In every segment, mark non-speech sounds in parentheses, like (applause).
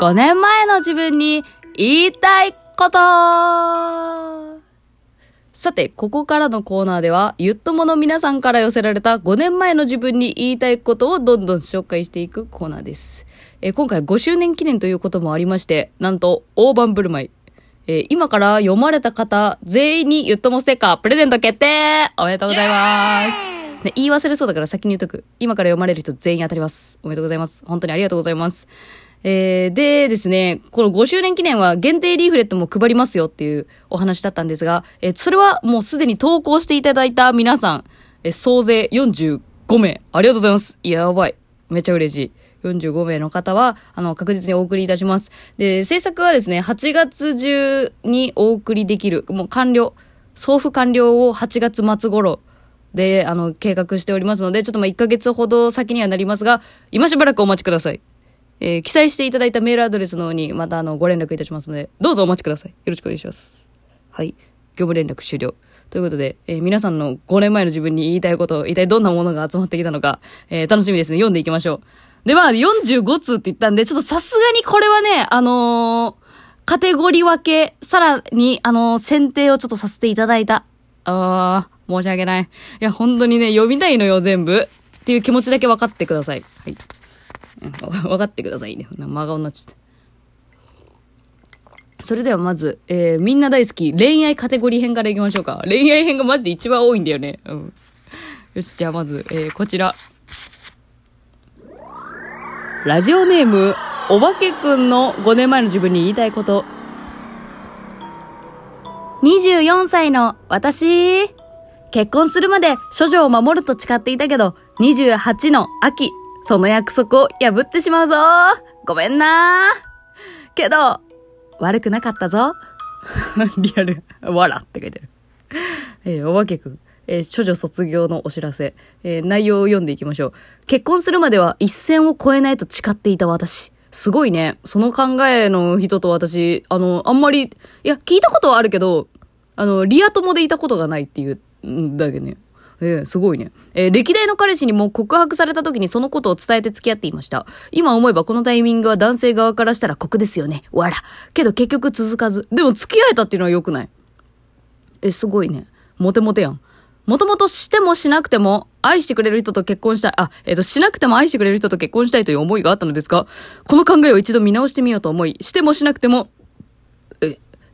5年前の自分に言いたいことさて、ここからのコーナーでは、ゆっともの皆さんから寄せられた5年前の自分に言いたいことをどんどん紹介していくコーナーです。えー今回5周年記念ということもありまして、なんと大盤振る舞い。えー今から読まれた方、全員にゆっともステッカープレゼント決定おめでとうございます。ね、言い忘れそうだから先に言っとく。今から読まれる人全員当たります。おめでとうございます。本当にありがとうございます。えー、でですね、この5周年記念は限定リーフレットも配りますよっていうお話だったんですが、えーそれはもうすでに投稿していただいた皆さん、えー総勢45名、ありがとうございます。やばい。めちゃ嬉しい。45名の方は、あの、確実にお送りいたします。で、制作はですね、8月中にお送りできる、もう完了、送付完了を8月末頃で、あの、計画しておりますので、ちょっとまあ1ヶ月ほど先にはなりますが、今しばらくお待ちください。えー記載していただいたメールアドレスの方にまたあのご連絡いたしますので、どうぞお待ちください。よろしくお願いします。はい。業務連絡終了。ということで、えー皆さんの5年前の自分に言いたいこと、一体どんなものが集まってきたのか、えー楽しみですね。読んでいきましょう。で、まあ、45通って言ったんで、ちょっとさすがにこれはね、あのーカテゴリー分け、さらに、あの選定をちょっとさせていただいた。あー、申し訳ない。いや、本当にね、読みたいのよ、全部。っていう気持ちだけ分かってください。はい。(laughs) 分かってくださいね。真顔になっちゃった。それではまず、えー、みんな大好き、恋愛カテゴリー編からいきましょうか。恋愛編がマジで一番多いんだよね。うん。よし、じゃあまず、えー、こちら。ラジオネーム、おばけくんの5年前の自分に言いたいこと。24歳の私、結婚するまで処女を守ると誓っていたけど、28の秋、その約束を破ってしまうぞ。ごめんな。けど、悪くなかったぞ。(laughs) リアル、わらって書いてる。えーおばけくん。えー処女卒業のお知らせ。えー内容を読んでいきましょう。結婚するまでは一線を越えないと誓っていた私。すごいね。その考えの人と私、あの、あんまり、いや、聞いたことはあるけど、あの、リア友でいたことがないっていう、んだけどね。ええすごいね。えー歴代の彼氏にも告白された時にそのことを伝えて付き合っていました。今思えばこのタイミングは男性側からしたら酷ですよね。わら。けど結局続かず。でも付き合えたっていうのは良くないえ、すごいね。モテモテやん。もともとしてもしなくても、愛してくれる人と結婚したい。あ、えっ、と、しなくても愛してくれる人と結婚したいという思いがあったのですが、この考えを一度見直してみようと思い、してもしなくても、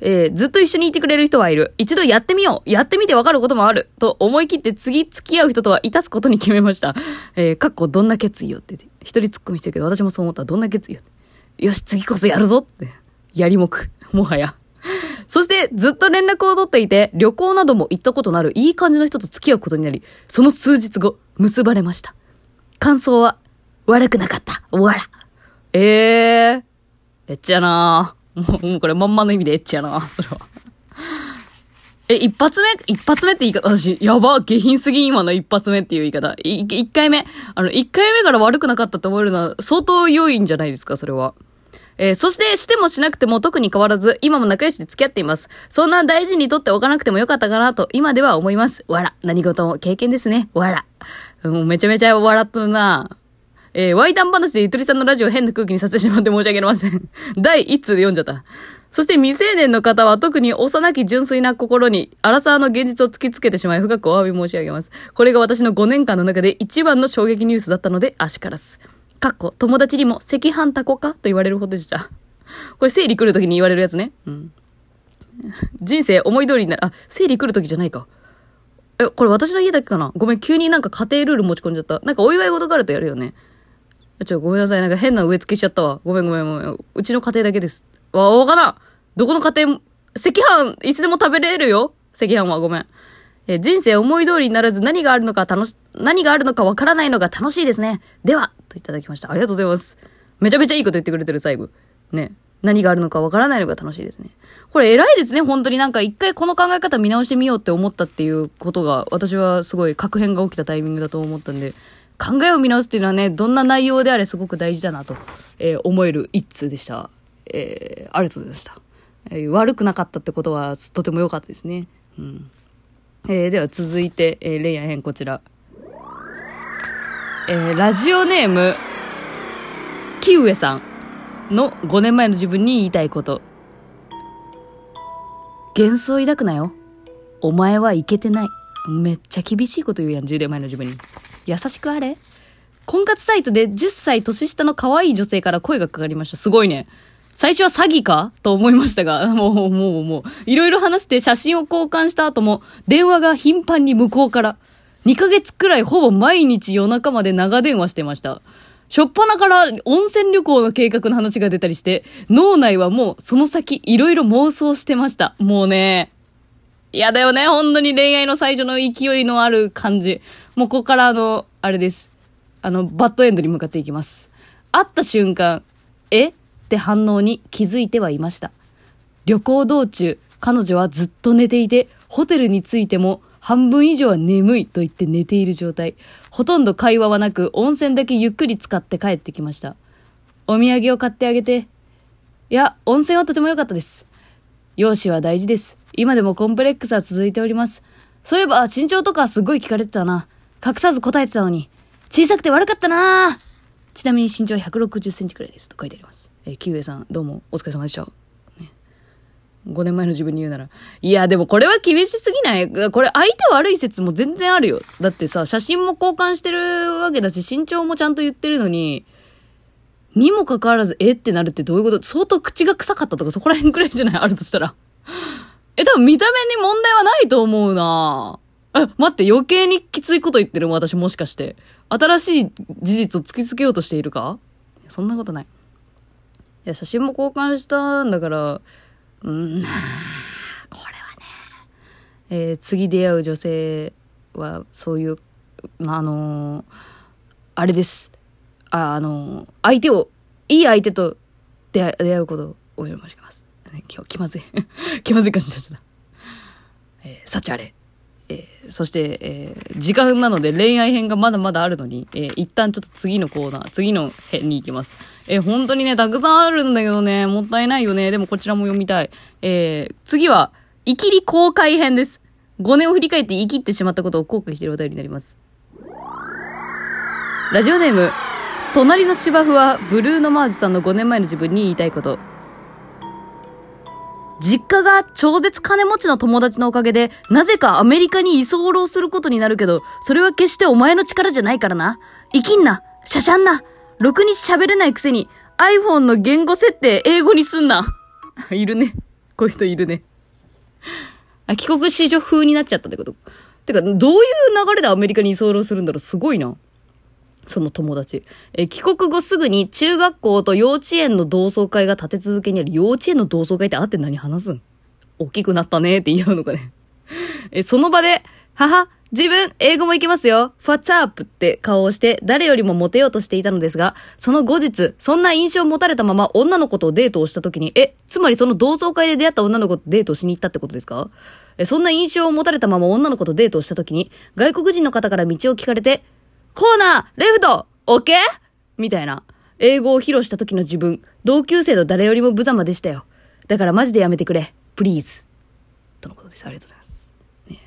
え、ーずっと一緒にいてくれる人はいる。一度やってみよう。やってみてわかることもある。と思い切って次付き合う人とはいたすことに決めました。えー、かっこどんな決意よって。一人突っ込みしてるけど、私もそう思ったら。どんな決意よって。よし、次こそやるぞって。やりもく。もはや。そして、ずっと連絡を取っていて、旅行なども行ったことのあるいい感じの人と付き合うことになり、その数日後、結ばれました。感想は、悪くなかった。わら。ええー、エッチやなもう、(laughs) もうこれまんまの意味でエッチやな (laughs) それは。え、一発目一発目って言い方、私、やば、下品すぎ今の一発目っていう言い方。い一回目。あの、一回目から悪くなかったと思えるのは、相当良いんじゃないですか、それは。えーそして、してもしなくても特に変わらず、今も仲良しで付き合っています。そんな大事にとっておかなくてもよかったかなと、今では思います。わら。何事も経験ですね。わら。もうめちゃめちゃ笑っとるなえー、ワイタン話でゆとりさんのラジオ変な空気にさせてしまって申し訳ありません。(laughs) 第1通で読んじゃった。そして未成年の方は特に幼き純粋な心に、アラサーの現実を突きつけてしまい深くお詫び申し上げます。これが私の5年間の中で一番の衝撃ニュースだったので、あしからず。かっこ、友達にも赤飯タコかと言われるほどでした。これ生理来る時に言われるやつね。うん。人生思い通りになる。あ、生理来る時じゃないか。え、これ私の家だけかな？ごめん、急になんか家庭ルール持ち込んじゃった。なんかお祝い事があるとやるよね。ちょ、ごめんなさい。なんか変な植え付けしちゃったわ。ごめんごめんごめん。うちの家庭だけです。わ、わからん。どこの家庭も、赤飯、いつでも食べれるよ。赤飯はごめん。え人生思い通りにならず何があるのか楽し、何があるのかわからないのが楽しいですね。では、といただきました。ありがとうございます。めちゃめちゃいいこと言ってくれてる、最後。ね。何があるのかわからないのが楽しいですね。これ偉いですね、本当になんか一回この考え方見直してみようって思ったっていうことが、私はすごい確変が起きたタイミングだと思ったんで、考えを見直すっていうのはね、どんな内容であれすごく大事だなと、えー思える一通でした。えーありがとうございました。えー悪くなかったってことはとても良かったですね。うん。えーでは続いて、えー、レイヤー編こちら。えーラジオネーム、キウエさん。の5年前の自分に言いたいこと。幻想抱くなよ。お前はいけてない。めっちゃ厳しいこと言うやん、10年前の自分に。優しくあれ？婚活サイトで10歳年下の可愛い女性から声がかかりました。すごいね。最初は詐欺か？と思いましたが、(laughs) もう、もう、もう、いろいろ話して写真を交換した後も、電話が頻繁に向こうから。2ヶ月くらいほぼ毎日夜中まで長電話してました。しょっぱなから温泉旅行の計画の話が出たりして、脳内はもうその先いろいろ妄想してました。もうね、嫌だよね、本当に恋愛の最初の勢いのある感じ。もうここからあの、あれです。あの、バッドエンドに向かっていきます。会った瞬間、え？って反応に気づいてはいました。旅行道中、彼女はずっと寝ていて、ホテルに着いても半分以上は眠いと言って寝ている状態。ほとんど会話はなく、温泉だけゆっくり使って帰ってきました。お土産を買ってあげて。いや、温泉はとても良かったです。容姿は大事です。今でもコンプレックスは続いております。そういえば身長とかすごい聞かれてたな。隠さず答えてたのに。小さくて悪かったなちなみに身長160センチくらいです。と書いてあります。えー、キウエさん、どうもお疲れ様でした。5年前の自分に言うなら。いや、でもこれは厳しすぎない？これ相手悪い説も全然あるよ。だってさ、写真も交換してるわけだし、身長もちゃんと言ってるのに、にもかかわらず、えってなるってどういうこと？相当口が臭かったとかそこら辺くらいじゃない？あるとしたら。え、多分見た目に問題はないと思うなえ、待って、余計にきついこと言ってるも私もしかして。新しい事実を突きつけようとしているか？そんなことない。いや、写真も交換したんだから、うん、これはね。えー次出会う女性は、そういう、あのーあれです。あ、あのー相手を、いい相手と出会出会うことをお祈りします。今日気まずい。(laughs) 気まずい感じになっちゃった。えー、幸あれ。えーそして、えー時間なので恋愛編がまだまだあるのに、えー一旦ちょっと次のコーナー、次の編に行きます。えー本当にね、たくさんあるんだけどね、もったいないよね。でもこちらも読みたい。えー次は、イキリ公開編です。5年を振り返って生きってしまったことを後悔しているお便りになります。ラジオネーム、隣の芝生はブルーノ・マーズさんの5年前の自分に言いたいこと。実家が超絶金持ちの友達のおかげで、なぜかアメリカに居候することになるけど、それは決してお前の力じゃないからな。生きんな。しゃしゃんな。ろくに喋れないくせに、iPhone の言語設定英語にすんな。(laughs) いるね。こういう人いるね。あ、帰国子女風になっちゃったってこと？てか、どういう流れでアメリカに居候するんだろう？すごいな。その友達。え帰国後すぐに中学校と幼稚園の同窓会が立て続けにある。幼稚園の同窓会ってあって何話すん？大きくなったねって言うのかね。(laughs) えその場で、母、自分、英語もいけますよ。What's up? って顔をして、誰よりもモテようとしていたのですが、その後日、そんな印象を持たれたまま女の子とデートをした時に、え、つまりその同窓会で出会った女の子とデートをしに行ったってことですか？え、そんな印象を持たれたまま女の子とデートをした時に、外国人の方から道を聞かれて、コーナーレフトオッケー？みたいな。英語を披露した時の自分、同級生の誰よりも無様でしたよ。だからマジでやめてくれ。プリーズ。とのことです。ありがとうございます。ね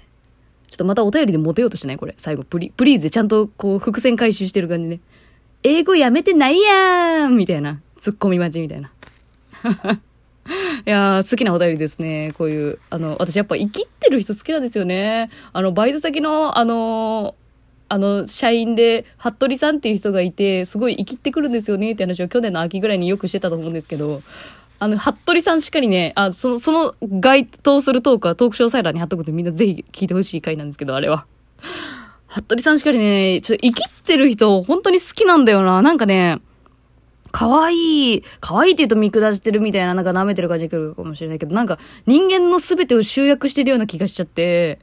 ちょっとまたお便りでモテようとしない？これ。最後、プリ、プリーズでちゃんとこう伏線回収してる感じね。英語やめてないやーんみたいな。ツッコミ待ちみたいな。(laughs) いやー、好きなお便りですね。こういう、あの、私やっぱ生きってる人好きなんですよね。あの、バイト先の、あのあの、社員で、服部さんっていう人がいて、すごい生きってくるんですよねって話を去年の秋ぐらいによくしてたと思うんですけど、あの、服部さんしっかりね、あ、その、その該当するトークはトーク詳細欄に貼っとくんでみんなぜひ聞いてほしい回なんですけど、あれは。服部さんしっかりね、ちょっと生きってる人本当に好きなんだよな。なんかね、可愛い、可愛いって言うと見下してるみたいな、なんか舐めてる感じが来るかもしれないけど、なんか人間の全てを集約してるような気がしちゃって、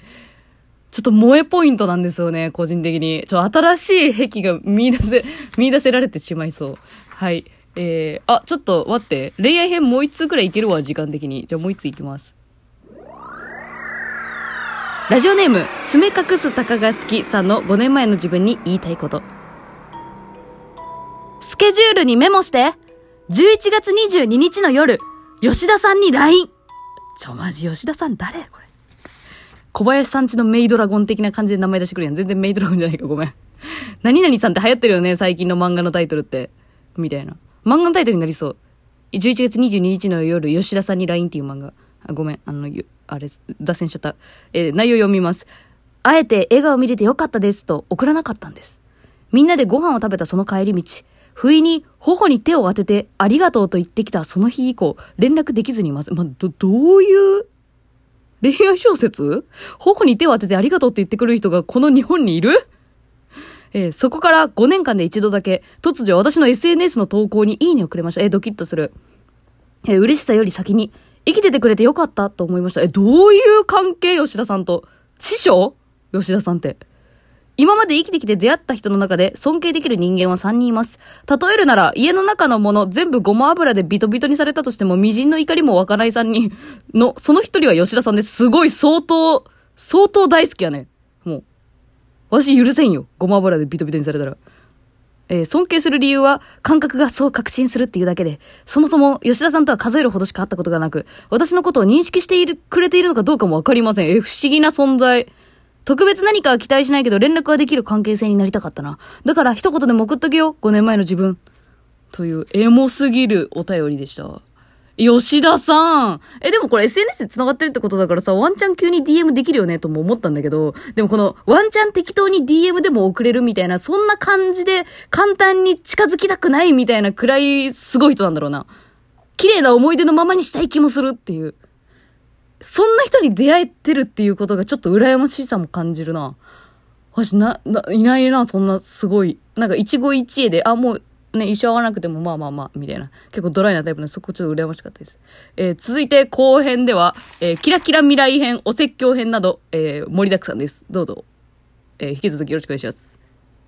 ちょっと萌えポイントなんですよね、個人的に。ちょ、新しい癖が見出せ、(laughs) 見出せられてしまいそう。はい。えー、あ、ちょっと待って。恋愛編もう一通くらいいけるわ、時間的に。じゃあもう一通いきます。ラジオネーム、爪隠す鷹が好きさんの5年前の自分に言いたいこと。スケジュールにメモして。11月22日の夜、吉田さんに LINE。ちょ、マジ吉田さん誰？これ。小林さんちのメイドラゴン的な感じで名前出してくるやん。全然メイドラゴンじゃないか、ごめん。(laughs) 何々さんって流行ってるよね、最近の漫画のタイトルって。みたいな。漫画のタイトルになりそう。11月22日の夜、吉田さんに LINE っていう漫画。あごめん、あの、あれ、脱線しちゃった。えー、内容読みます。あえて笑顔見れてよかったですと送らなかったんです。みんなでご飯を食べたその帰り道、不意に頬に手を当ててありがとうと言ってきたその日以降、連絡できずにまず、ま、ど、どういう恋愛小説？頬に手を当ててありがとうって言ってくる人がこの日本にいる？えー、そこから5年間で一度だけ、突如私の SNS の投稿にいいねをくれました。えー、ドキッとする。えー、嬉しさより先に、生きててくれてよかったと思いました。え、どういう関係？吉田さんと。師匠？吉田さんって。今まで生きてきて出会った人の中で尊敬できる人間は3人います。例えるなら、家の中のもの全部ごま油でビトビトにされたとしても、微塵の怒りも湧かない3人の、その1人は吉田さんです。すごい相当、相当大好きやね。もう。私許せんよ。ごま油でビトビトにされたら。えー、尊敬する理由は、感覚がそう確信するっていうだけで、そもそも吉田さんとは数えるほどしか会ったことがなく、私のことを認識している、くれているのかどうかもわかりません。えー、不思議な存在。特別何かは期待しないけど連絡ができる関係性になりたかったな。だから一言でも送っとけよ。5年前の自分。という、エモすぎるお便りでした。吉田さん。え、でもこれ SNS で繋がってるってことだからさ、ワンチャン急に DM できるよねとも思ったんだけど、でもこのワンチャン適当に DM でも送れるみたいな、そんな感じで簡単に近づきたくないみたいなくらいすごい人なんだろうな。綺麗な思い出のままにしたい気もするっていう。そんな人に出会えてるっていうことがちょっと羨ましさも感じるな。私な、な、いないな、そんなすごい。なんか一期一会で、あ、もうね、一生会わなくてもまあまあまあ、みたいな。結構ドライなタイプのそこちょっと羨ましかったです。えー、続いて後編では、えー、キラキラ未来編、お説教編など、えー、盛りだくさんです。どうぞ、えー、引き続きよろしくお願いします。